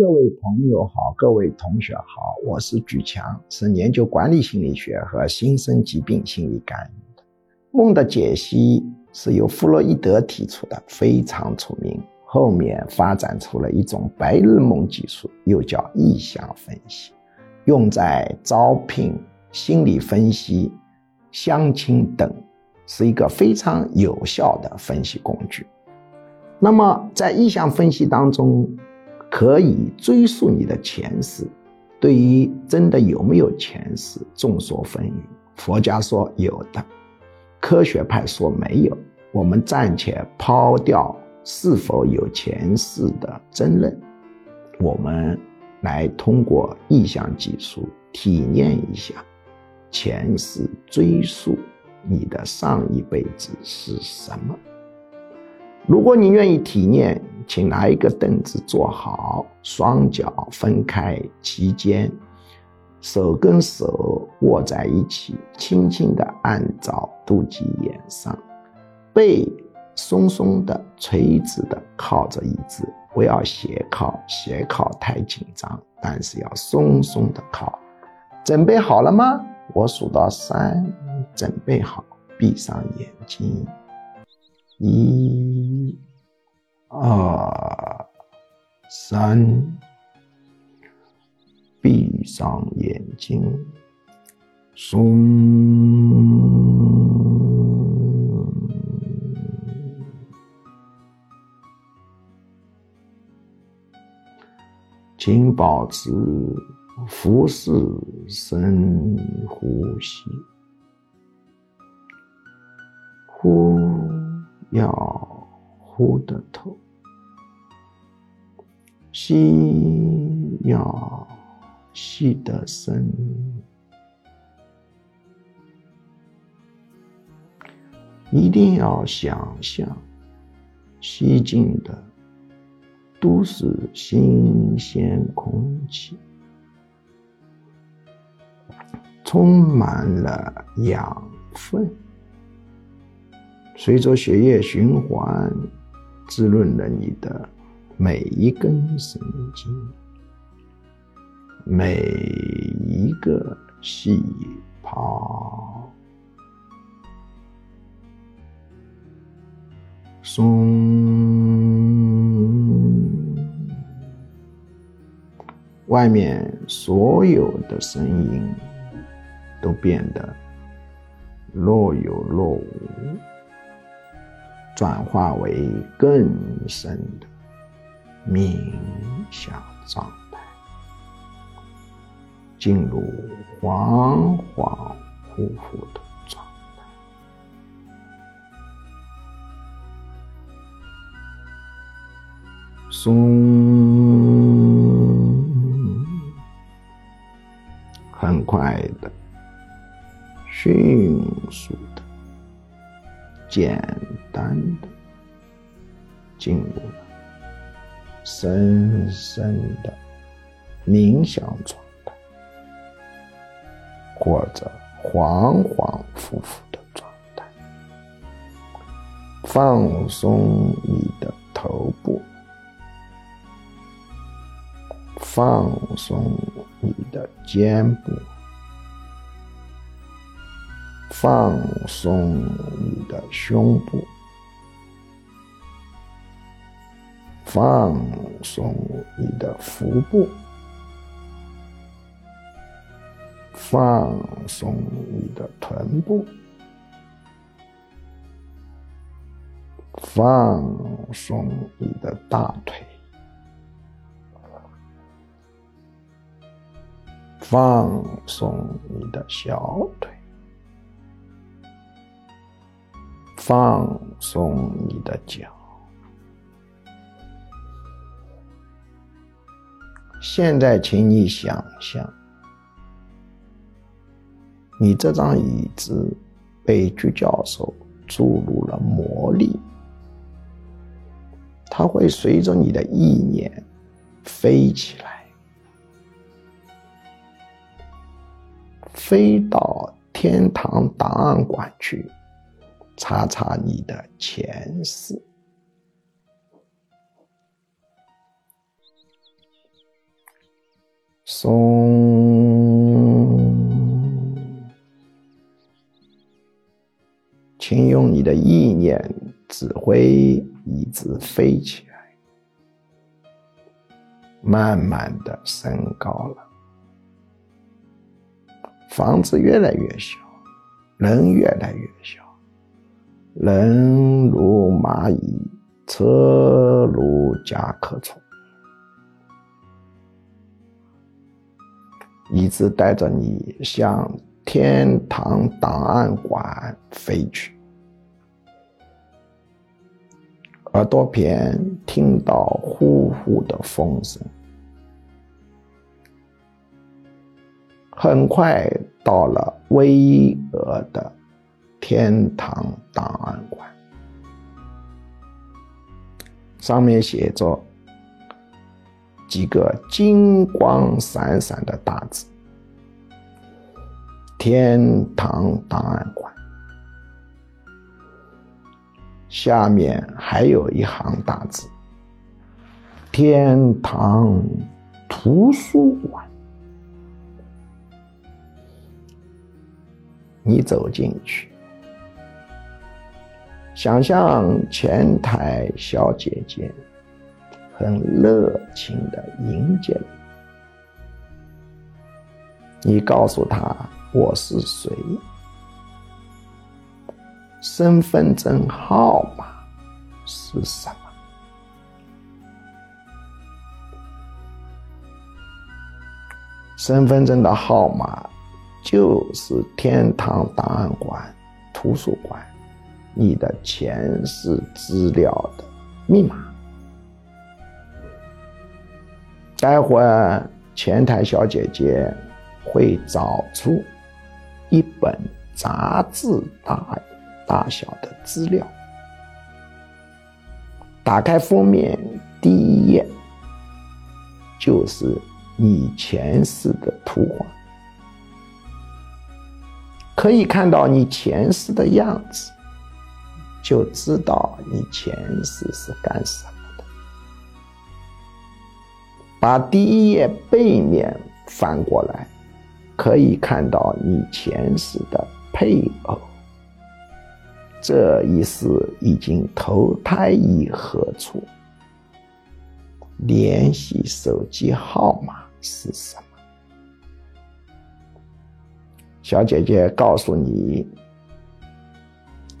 各位朋友好，各位同学好，我是举强，是研究管理心理学和新生疾病心理干预的。梦的解析是由弗洛伊德提出的，非常出名。后面发展出了一种白日梦技术，又叫意向分析，用在招聘、心理分析、相亲等，是一个非常有效的分析工具。那么在意向分析当中，可以追溯你的前世，对于真的有没有前世，众说纷纭。佛家说有的，科学派说没有。我们暂且抛掉是否有前世的争论，我们来通过意象技术体验一下前世，追溯你的上一辈子是什么。如果你愿意体验，请拿一个凳子坐好，双脚分开，齐肩，手跟手握在一起，轻轻地按照肚脐眼上，背松松的、垂直的靠着椅子，不要斜靠，斜靠太紧张，但是要松松的靠。准备好了吗？我数到三，准备好，闭上眼睛。一、三，闭上眼睛，松，请保持腹式深呼吸，呼。要呼的透，吸要吸得深，一定要想象吸进的都是新鲜空气，充满了养分。随着血液循环，滋润了你的每一根神经，每一个细胞。松，外面所有的声音都变得若有若无。转化为更深的冥想状态，进入恍恍惚惚的状态，松，很快的，迅速的。简单的进入深深的冥想状态，或者恍恍惚惚的状态，放松你的头部，放松你的肩部。放松你的胸部，放松你的腹部，放松你的臀部，放松你的大腿，放松你的小腿。放松你的脚。现在，请你想象，你这张椅子被鞠教授注入了魔力，它会随着你的意念飞起来，飞到天堂档案馆去。查查你的前世，松，请用你的意念指挥椅子飞起来，慢慢的升高了。房子越来越小，人越来越小，人如蚂蚁，车如甲壳虫。一直带着你向天堂档案馆飞去，耳朵边听到呼呼的风声，很快到了巍峨的天堂档案馆，上面写着。几个金光闪闪的大字：“天堂档案馆。”下面还有一行大字：“天堂图书馆。”你走进去，想象前台小姐姐。很热情的迎接你，你告诉他我是谁，身份证号码是什么？身份证的号码就是天堂档案馆图书馆你的前世资料的密码。待会儿前台小姐姐会找出一本杂志大大小的资料，打开封面第一页就是你前世的图画，可以看到你前世的样子，就知道你前世是干什么。把第一页背面翻过来，可以看到你前世的配偶，这一世已经投胎于何处？联系手机号码是什么？小姐姐告诉你，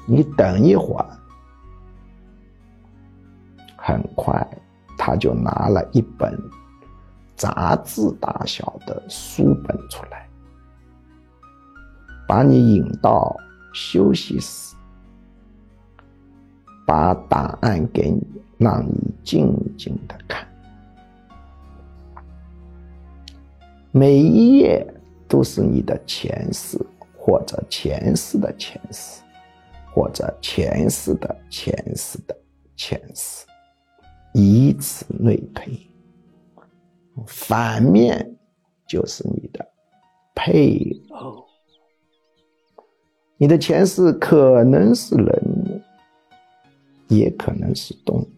你等一会儿。很快，她就拿了一本。杂志大小的书本出来，把你引到休息室，把答案给你，让你静静的看。每一页都是你的前世，或者前世的前世，或者前世的前世的前世，以此类推。反面就是你的配偶，你的前世可能是人，也可能是动物。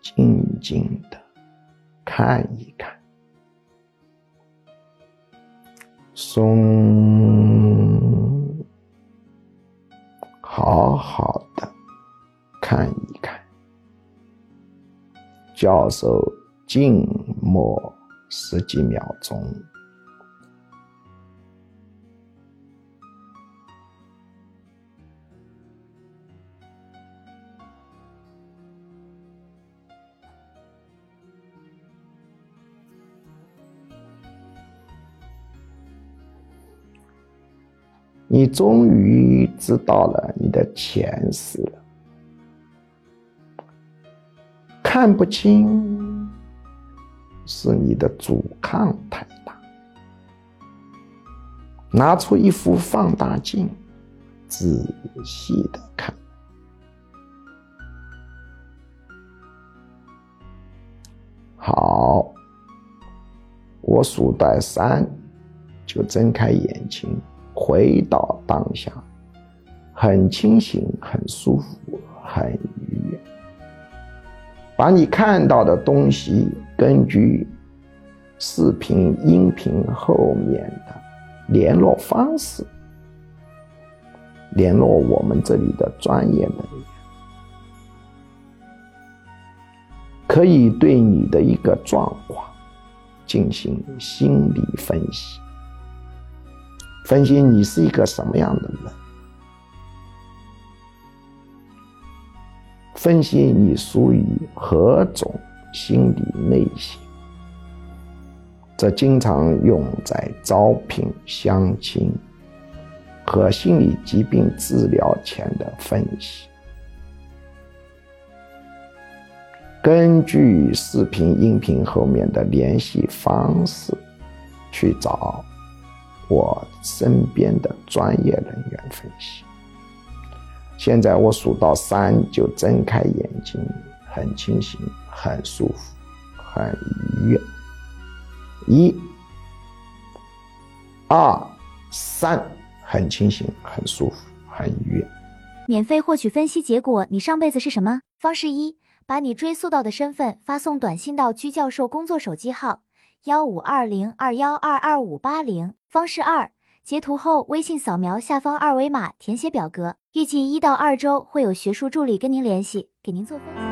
静静的看一看，松，好好的看一看，教授。静默十几秒钟，你终于知道了你的前世了，看不清。是你的阻抗太大，拿出一副放大镜，仔细的看。好，我数到三，就睁开眼睛，回到当下，很清醒，很舒服，很愉悦。把你看到的东西。根据视频、音频后面的联络方式，联络我们这里的专业人员，可以对你的一个状况进行心理分析，分析你是一个什么样的人，分析你属于何种心理类型。这经常用在招聘、相亲和心理疾病治疗前的分析。根据视频、音频后面的联系方式，去找我身边的专业人员分析。现在我数到三就睁开眼睛，很清醒，很舒服，很愉悦。一、二、三，很清醒，很舒服，很愉悦。免费获取分析结果，你上辈子是什么？方式一：把你追溯到的身份发送短信到居教授工作手机号幺五二零二幺二二五八零。方式二：截图后微信扫描下方二维码，填写表格。预计一到二周会有学术助理跟您联系，给您做分析。